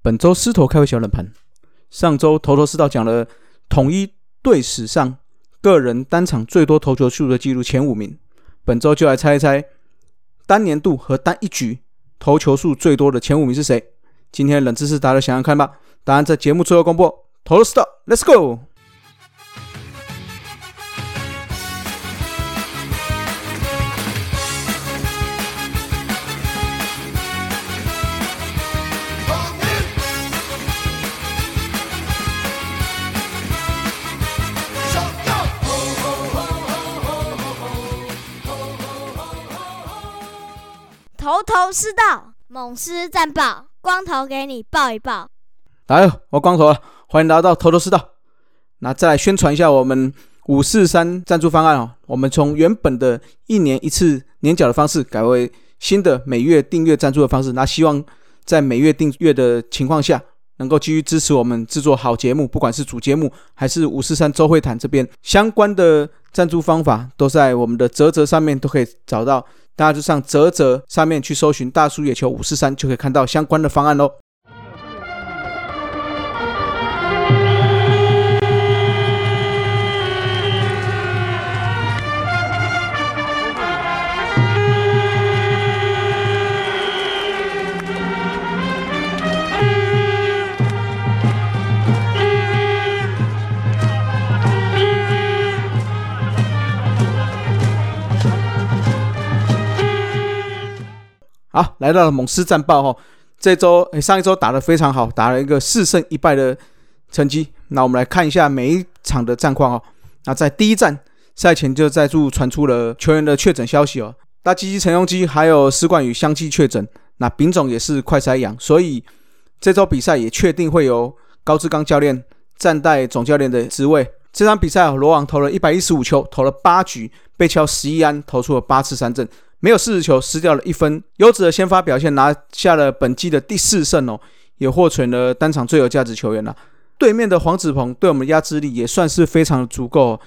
本周狮头开胃小冷盘，上周头头是道讲了统一队史上个人单场最多投球数的记录前五名，本周就来猜一猜单年度和单一局投球数最多的前五名是谁？今天冷知识，大家想想看吧。答案在节目最后公布。头头是道，Let's go！头头是道，猛狮战报，光头给你报一报。来了，我光头了，欢迎来到头头是道。那再来宣传一下我们五四三赞助方案哦。我们从原本的一年一次年缴的方式，改为新的每月订阅赞助的方式。那希望在每月订阅的情况下，能够继续支持我们制作好节目，不管是主节目还是五四三周会谈这边相关的赞助方法，都在我们的泽泽上面都可以找到。大家就上泽泽上面去搜寻“大叔野球五四三”，就可以看到相关的方案喽。好，来到了猛狮战报哈，这周诶上一周打得非常好，打了一个四胜一败的成绩。那我们来看一下每一场的战况哦。那在第一站赛前就再度传出了球员的确诊消息哦，大鸡鸡、陈庸基还有施冠宇相继确诊，那丙总也是快筛阳，所以这周比赛也确定会由高志刚教练暂代总教练的职位。这场比赛哦，罗网投了一百一十五球，投了八局，被敲十一安，投出了八次三振。没有四十球，失掉了一分，优质的先发表现，拿下了本季的第四胜哦，也获取了单场最有价值球员了。对面的黄子鹏对我们压制力也算是非常足够，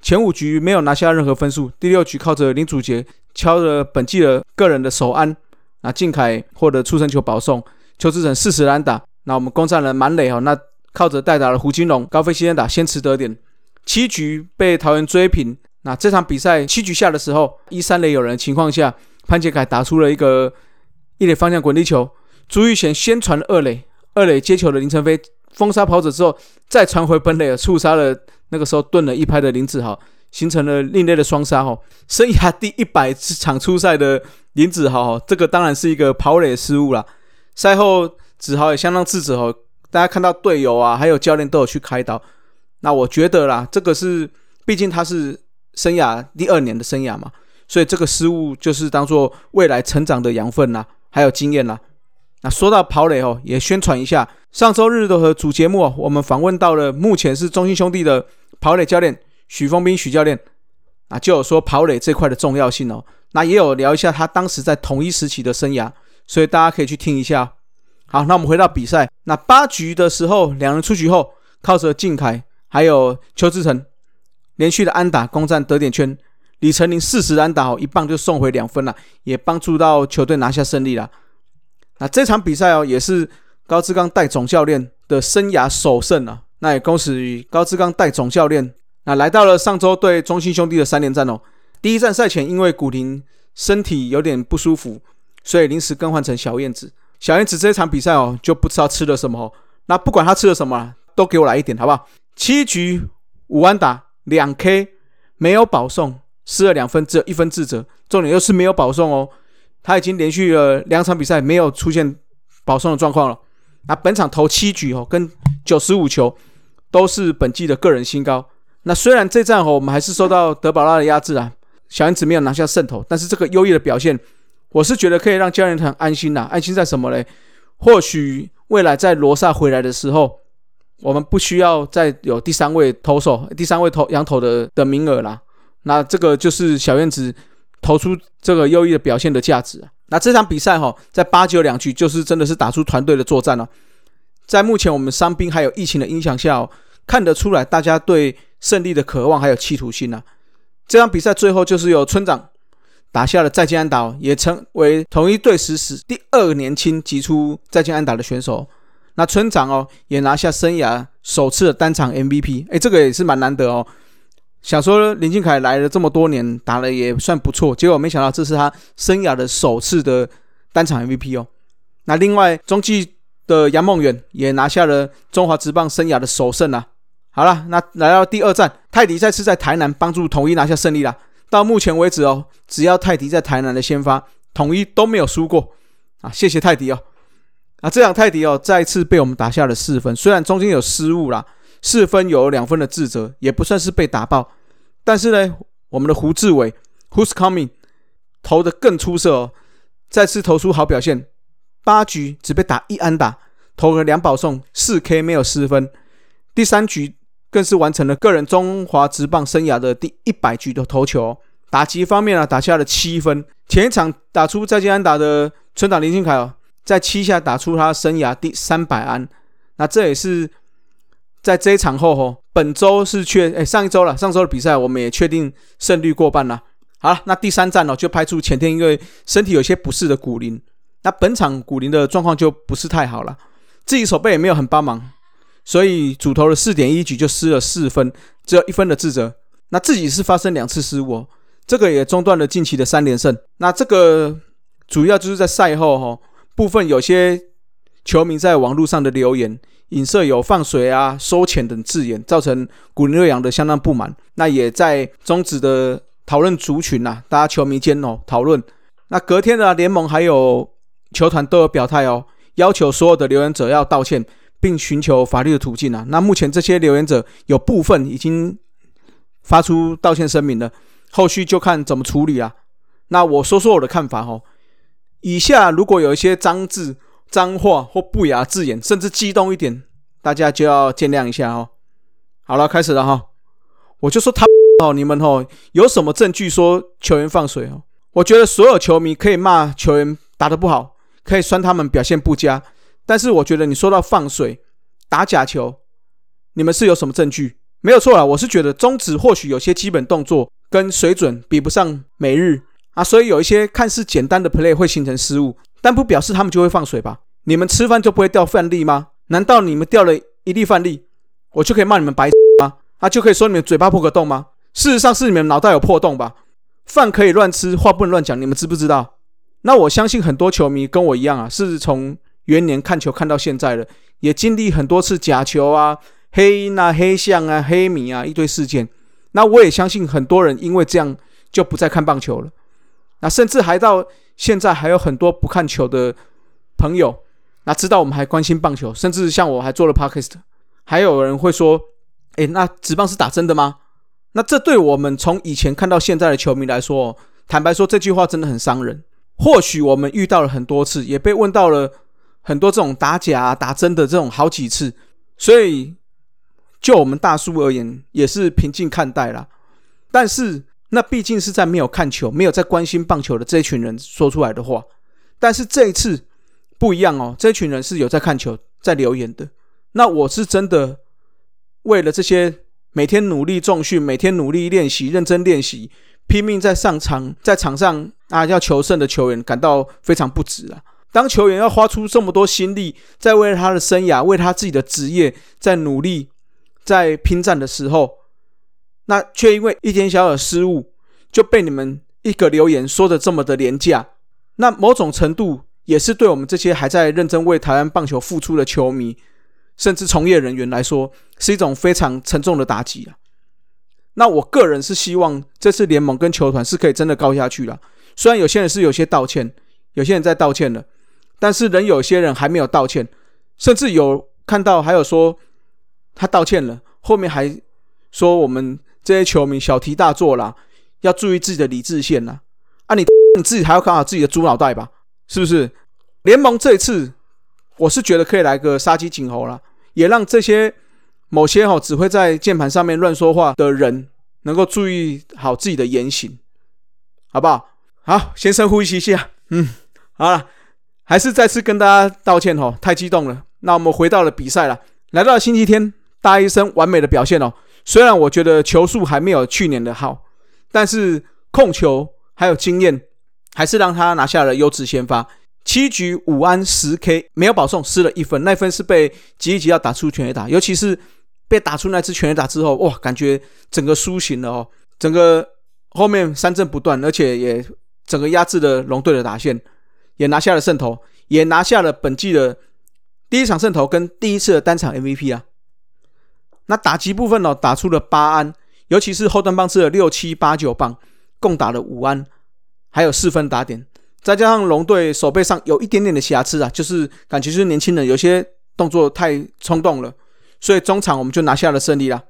前五局没有拿下任何分数，第六局靠着林祖杰敲了本季的个人的首安，那靖凯获得出生球保送，邱志成四十篮打，那我们攻占了满垒哦，那靠着代打的胡金龙高飞先打先持得点，七局被桃园追平。那这场比赛七局下的时候，一三垒有人情况下，潘杰凯打出了一个一垒方向滚地球，朱玉贤先传二垒，二垒接球的林晨飞封杀跑者之后，再传回本垒，触杀了那个时候顿了一拍的林子豪，形成了另类的双杀哈。生涯第一百场出赛的林子豪，这个当然是一个跑垒失误了。赛后子豪也相当自责哦，大家看到队友啊，还有教练都有去开刀。那我觉得啦，这个是毕竟他是。生涯第二年的生涯嘛，所以这个失误就是当做未来成长的养分啦，还有经验啦。那说到跑垒哦，也宣传一下，上周日的和主节目我们访问到了目前是中信兄弟的跑垒教练许峰斌许教练，啊，就有说跑垒这块的重要性哦。那也有聊一下他当时在同一时期的生涯，所以大家可以去听一下。好，那我们回到比赛，那八局的时候，两人出局后，靠着靖凯还有邱志成。连续的安打攻占得点圈，李成林四十安打哦，一棒就送回两分了，也帮助到球队拿下胜利了。那这场比赛哦，也是高志刚带总教练的生涯首胜啊。那也恭喜高志刚带总教练，那来到了上周对中信兄弟的三连战哦。第一站赛前因为古林身体有点不舒服，所以临时更换成小燕子。小燕子这场比赛哦，就不知道吃了什么哦。那不管他吃了什么，都给我来一点好不好？七局五安打。两 K 没有保送，失了两分，只有一分自责。重点又是没有保送哦，他已经连续了两场比赛没有出现保送的状况了。那本场投七局哦，跟九十五球都是本季的个人新高。那虽然这战哦，我们还是受到德保拉的压制啊，小燕子没有拿下胜投，但是这个优异的表现，我是觉得可以让教练团安心呐。安心在什么嘞？或许未来在罗萨回来的时候。我们不需要再有第三位投手、第三位投羊头的的名额啦。那这个就是小燕子投出这个优异的表现的价值。那这场比赛哈，在八九两局就是真的是打出团队的作战了。在目前我们伤兵还有疫情的影响下，哦看得出来大家对胜利的渴望还有企图心啊。这场比赛最后就是由村长打下了再见安打，也成为同一队史史第二年轻击出再见安打的选手。那村长哦也拿下生涯首次的单场 MVP，哎，这个也是蛮难得哦。想说林俊凯来了这么多年，打的也算不错，结果没想到这是他生涯的首次的单场 MVP 哦。那另外中继的杨梦远也拿下了中华职棒生涯的首胜啊。好了，那来到第二站，泰迪再次在台南帮助统一拿下胜利了。到目前为止哦，只要泰迪在台南的先发，统一都没有输过啊！谢谢泰迪哦。啊，这场泰迪哦再次被我们打下了四分，虽然中间有失误啦。四分有两分的自责，也不算是被打爆。但是呢，我们的胡志伟 （Who's coming） 投的更出色哦，再次投出好表现。八局只被打一安打，投了两保送，四 K 没有失分。第三局更是完成了个人中华职棒生涯的第一百局的投球。打击方面啊，打下了七分。前一场打出再见安打的村长林俊凯哦，在七下打出他生涯第三百安。那这也是。在这一场后，吼，本周是确，哎，上一周了，上周的比赛我们也确定胜率过半了。好了，那第三站哦，就派出前天因为身体有些不适的古林。那本场古林的状况就不是太好了，自己手背也没有很帮忙，所以主投了四点一局就失了四分，只有一分的自责。那自己是发生两次失误，这个也中断了近期的三连胜。那这个主要就是在赛后，哈，部分有些球迷在网络上的留言。影射有放水啊、收钱等字眼，造成古林瑞阳的相当不满。那也在终止的讨论族群呐，大家球迷间哦讨论。那隔天的联盟还有球团都有表态哦，要求所有的留言者要道歉，并寻求法律的途径啊。那目前这些留言者有部分已经发出道歉声明了，后续就看怎么处理啊。那我说说我的看法哦，以下如果有一些脏字。脏话或不雅字眼，甚至激动一点，大家就要见谅一下哦。好了，开始了哈。我就说他 哦，你们哦，有什么证据说球员放水哦？我觉得所有球迷可以骂球员打得不好，可以酸他们表现不佳，但是我觉得你说到放水、打假球，你们是有什么证据？没有错啊，我是觉得中指或许有些基本动作跟水准比不上美日啊，所以有一些看似简单的 play 会形成失误。但不表示他们就会放水吧？你们吃饭就不会掉饭粒吗？难道你们掉了一粒饭粒，我就可以骂你们白吗？啊，就可以说你们嘴巴破个洞吗？事实上是你们脑袋有破洞吧？饭可以乱吃，话不能乱讲，你们知不知道？那我相信很多球迷跟我一样啊，是从元年看球看到现在了，也经历很多次假球啊、黑鹰啊、黑象啊、黑米啊一堆事件。那我也相信很多人因为这样就不再看棒球了。那甚至还到。现在还有很多不看球的朋友，那知道我们还关心棒球，甚至像我还做了 podcast，还有人会说：“哎，那职棒是打真的吗？”那这对我们从以前看到现在的球迷来说，坦白说这句话真的很伤人。或许我们遇到了很多次，也被问到了很多这种打假、打真的这种好几次，所以就我们大叔而言，也是平静看待啦。但是。那毕竟是在没有看球、没有在关心棒球的这一群人说出来的话，但是这一次不一样哦，这群人是有在看球、在留言的。那我是真的为了这些每天努力重训、每天努力练习、认真练习、拼命在上场、在场上啊要求胜的球员感到非常不值啊！当球员要花出这么多心力，在为了他的生涯、为他自己的职业在努力、在拼战的时候，那却因为一点小小的失误，就被你们一个留言说的这么的廉价，那某种程度也是对我们这些还在认真为台湾棒球付出的球迷，甚至从业人员来说，是一种非常沉重的打击啊。那我个人是希望这次联盟跟球团是可以真的高下去了。虽然有些人是有些道歉，有些人在道歉了，但是仍有些人还没有道歉，甚至有看到还有说他道歉了，后面还说我们。这些球迷小题大做啦，要注意自己的理智线呐！啊，你 你自己还要看好自己的猪脑袋吧，是不是？联盟这一次，我是觉得可以来个杀鸡儆猴了，也让这些某些哈只会在键盘上面乱说话的人，能够注意好自己的言行，好不好？好，先深呼吸一下，嗯，好了，还是再次跟大家道歉哦，太激动了。那我们回到了比赛了，来到了星期天，大医生完美的表现哦。虽然我觉得球速还没有去年的好，但是控球还有经验，还是让他拿下了优质先发。七局五安十 K 没有保送，失了一分，那分是被吉一吉要打出全垒打，尤其是被打出那支全垒打之后，哇，感觉整个苏醒了哦，整个后面三振不断，而且也整个压制了龙队的打线，也拿下了胜投，也拿下了本季的第一场胜投跟第一次的单场 MVP 啊。那打击部分呢，打出了八安，尤其是后段棒吃了六七八九棒，共打了五安，还有四分打点。再加上龙队手背上有一点点的瑕疵啊，就是感觉是年轻人有些动作太冲动了，所以中场我们就拿下了胜利啦。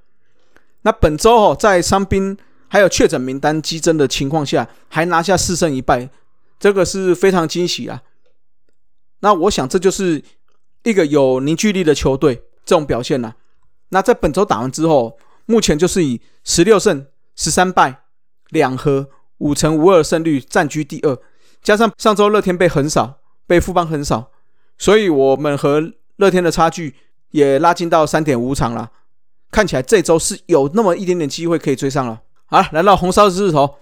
那本周哦，在伤兵还有确诊名单激增的情况下，还拿下四胜一败，这个是非常惊喜啊。那我想这就是一个有凝聚力的球队这种表现呐。那在本周打完之后，目前就是以十六胜十三败两和五成五二胜率占据第二。加上上周乐天被横扫，被富邦横扫，所以我们和乐天的差距也拉近到三点五场了。看起来这周是有那么一点点机会可以追上了。好，来到红烧狮子头，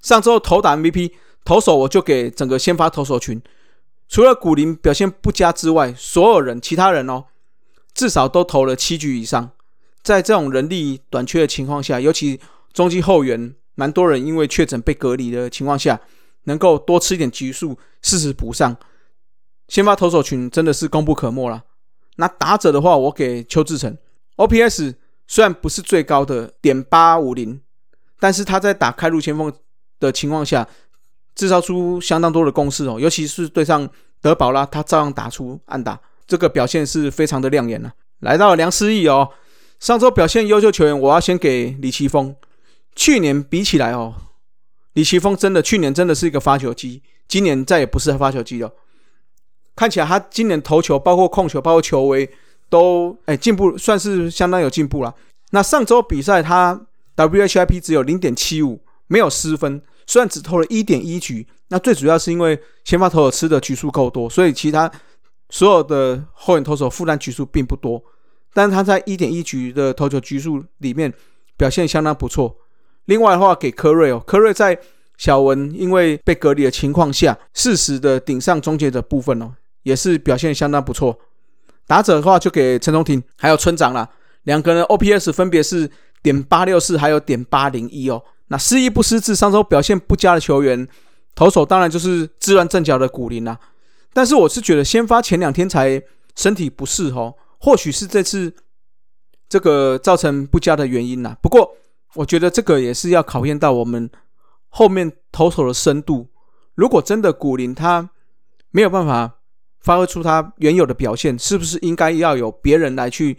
上周投打 MVP 投手，我就给整个先发投手群，除了古林表现不佳之外，所有人其他人哦，至少都投了七局以上。在这种人力短缺的情况下，尤其中继后援蛮多人因为确诊被隔离的情况下。能够多吃一点局数，适时补上。先发投手群真的是功不可没了。那打者的话，我给邱志成，OPS 虽然不是最高的点八五零，但是他在打开路前锋的情况下，制造出相当多的攻势哦。尤其是对上德保拉，他照样打出安打，这个表现是非常的亮眼了。来到了梁思义哦，上周表现优秀球员，我要先给李奇峰。去年比起来哦。李奇峰真的去年真的是一个发球机，今年再也不是发球机了。看起来他今年投球，包括控球，包括球威，都哎进步，算是相当有进步了。那上周比赛他 WHIP 只有零点七五，没有失分，虽然只投了一点一局。那最主要是因为先发投手吃的局数够多，所以其他所有的后援投手负担局数并不多。但是他在一点一局的投球局数里面表现相当不错。另外的话，给科瑞哦，科瑞在小文因为被隔离的情况下，适时的顶上终结者部分哦，也是表现相当不错。打者的话，就给陈忠廷还有村长啦，两个人 OPS 分别是点八六四还有点八零一哦。那失意不失智，上周表现不佳的球员，投手当然就是自乱阵脚的古林啦。但是我是觉得先发前两天才身体不适哦，或许是这次这个造成不佳的原因呐。不过。我觉得这个也是要考验到我们后面投手的深度。如果真的古林他没有办法发挥出他原有的表现，是不是应该要有别人来去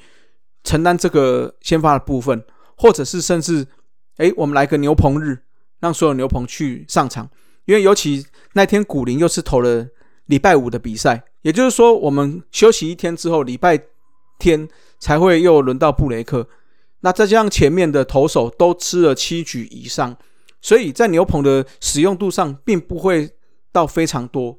承担这个先发的部分，或者是甚至，哎，我们来个牛棚日，让所有牛棚去上场。因为尤其那天古林又是投了礼拜五的比赛，也就是说我们休息一天之后，礼拜天才会又轮到布雷克。那再加上前面的投手都吃了七局以上，所以在牛棚的使用度上并不会到非常多。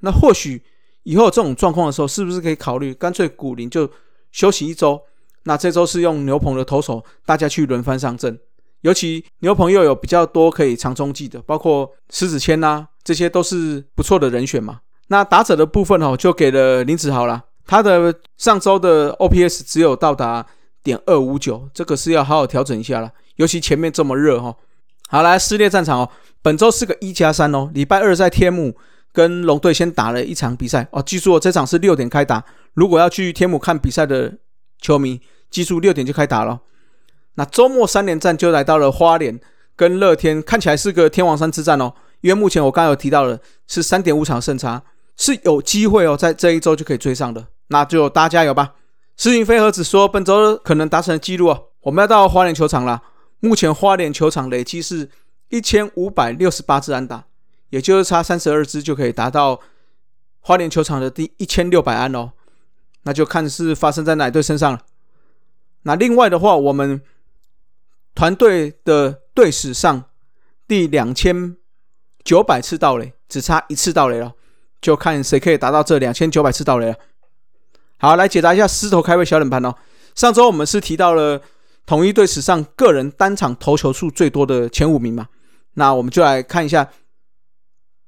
那或许以后这种状况的时候，是不是可以考虑干脆古林就休息一周？那这周是用牛棚的投手，大家去轮番上阵。尤其牛棚又有比较多可以长中继的，包括狮子谦呐，这些都是不错的人选嘛。那打者的部分哦，就给了林子豪了。他的上周的 OPS 只有到达。点二五九，这个是要好好调整一下了。尤其前面这么热哈。好，来撕裂战场哦。本周是个一加三哦。礼拜二在天母跟龙队先打了一场比赛哦。记住哦，这场是六点开打。如果要去天母看比赛的球迷，记住六点就开打了。那周末三连战就来到了花莲跟乐天，看起来是个天王山之战哦。因为目前我刚刚有提到了是三点五场胜差，是有机会哦，在这一周就可以追上的。那就大家加油吧。施云飞和子说：“本周可能达成记录哦，我们要到花莲球场了。目前花莲球场累计是一千五百六十八支安打，也就是差三十二支就可以达到花莲球场的第一千六百安哦。那就看是发生在哪队身上了。那另外的话，我们团队的队史上第两千九百次盗垒，只差一次盗垒了，就看谁可以达到这两千九百次盗垒了。”好，来解答一下狮头开胃小冷盘哦。上周我们是提到了统一队史上个人单场投球数最多的前五名嘛？那我们就来看一下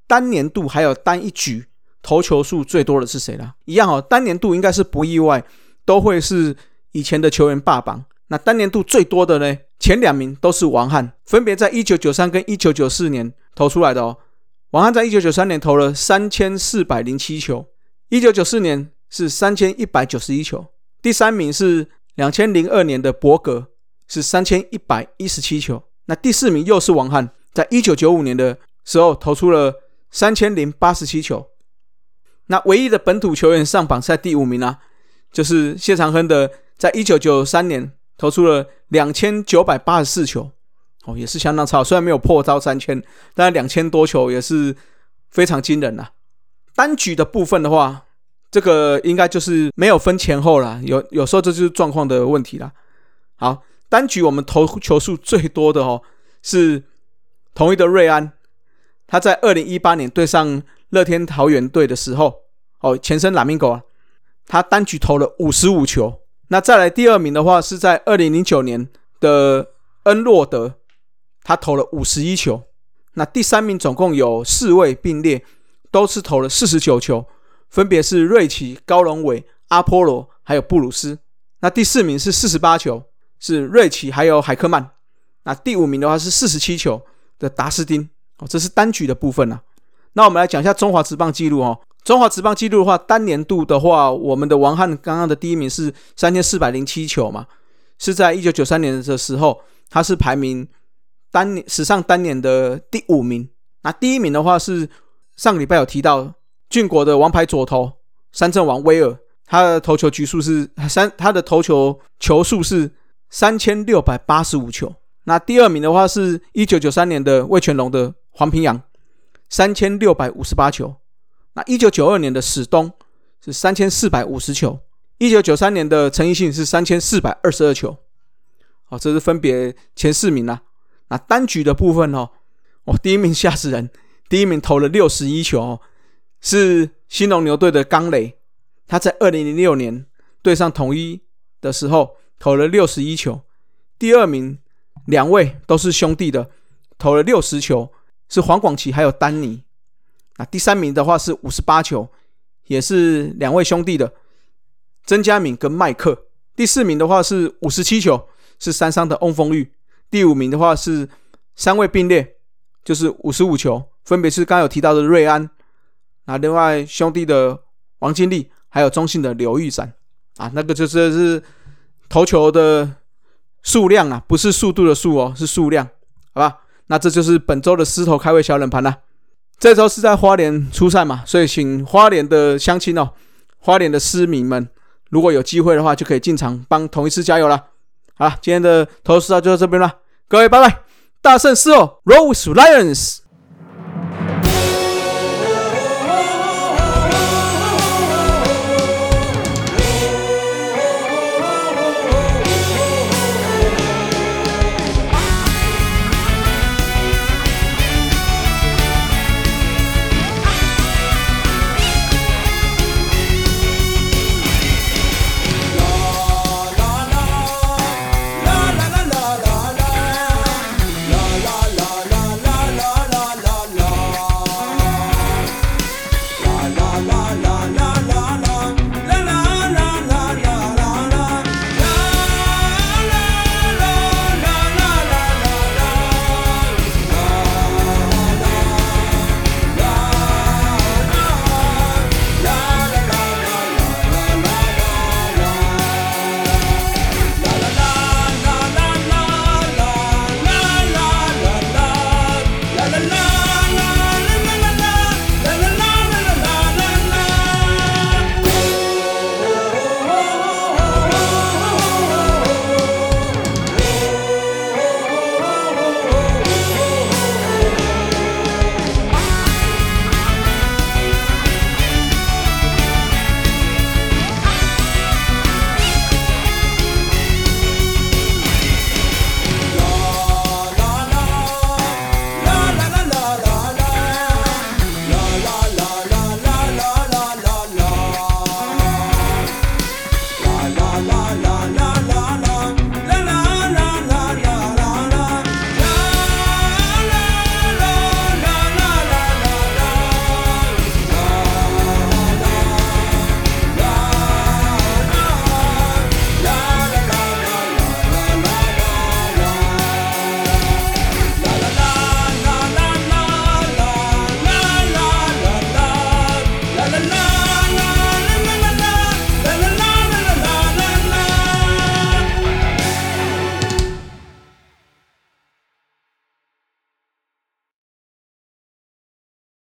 单年度还有单一局投球数最多的是谁啦？一样哦，单年度应该是不意外，都会是以前的球员霸榜。那单年度最多的呢？前两名都是王翰，分别在一九九三跟一九九四年投出来的哦。王翰在一九九三年投了三千四百零七球，一九九四年是三千一百九十一球。第三名是两千零二年的伯格，是三千一百一十七球。那第四名又是王翰，在一九九五年的时候投出了三千零八十七球。那唯一的本土球员上榜在第五名啊，就是谢长亨的，在一九九三年。投出了两千九百八十四球，哦，也是相当超。虽然没有破招三千，但两千多球也是非常惊人呐。单局的部分的话，这个应该就是没有分前后了。有有时候这就是状况的问题了。好，单局我们投球数最多的哦，是同一的瑞安，他在二零一八年对上乐天桃园队的时候，哦，前身拉米狗啊，他单局投了五十五球。那再来第二名的话，是在二零零九年的恩洛德，他投了五十一球。那第三名总共有四位并列，都是投了四十九球，分别是瑞奇、高龙伟、阿波罗还有布鲁斯。那第四名是四十八球，是瑞奇还有海克曼。那第五名的话是四十七球的达斯丁。哦，这是单局的部分啊。那我们来讲一下中华职棒记录哦。中华职棒纪录的话，单年度的话，我们的王翰刚刚的第一名是三千四百零七球嘛，是在一九九三年的时候，他是排名单年史上单年的第五名。那第一名的话是上个礼拜有提到俊国的王牌左投三阵王威尔，他的投球局数是三，他的投球球数是三千六百八十五球。那第二名的话是一九九三年的魏全龙的黄平洋，三千六百五十八球。那一九九二年的史东是三千四百五十球，一九九三年的陈奕迅是三千四百二十二球，好，这是分别前四名啦。那单局的部分哦，哦，第一名吓死人，第一名投了六十一球，是新龙牛队的刚磊，他在二零零六年对上统一的时候投了六十一球。第二名两位都是兄弟的，投了六十球，是黄广奇还有丹尼。那第三名的话是五十八球，也是两位兄弟的曾佳敏跟麦克。第四名的话是五十七球，是三商的翁丰玉。第五名的话是三位并列，就是五十五球，分别是刚有提到的瑞安，那另外兄弟的王金利，还有中信的刘玉闪。啊，那个就是是投球的数量啊，不是速度的数哦，是数量，好吧？那这就是本周的狮头开胃小冷盘了。这周是在花莲出赛嘛，所以请花莲的乡亲哦，花莲的市民们，如果有机会的话，就可以进场帮同一师加油了。好，今天的投资就到这边了，各位拜拜，大胜狮哦，Rose Lions。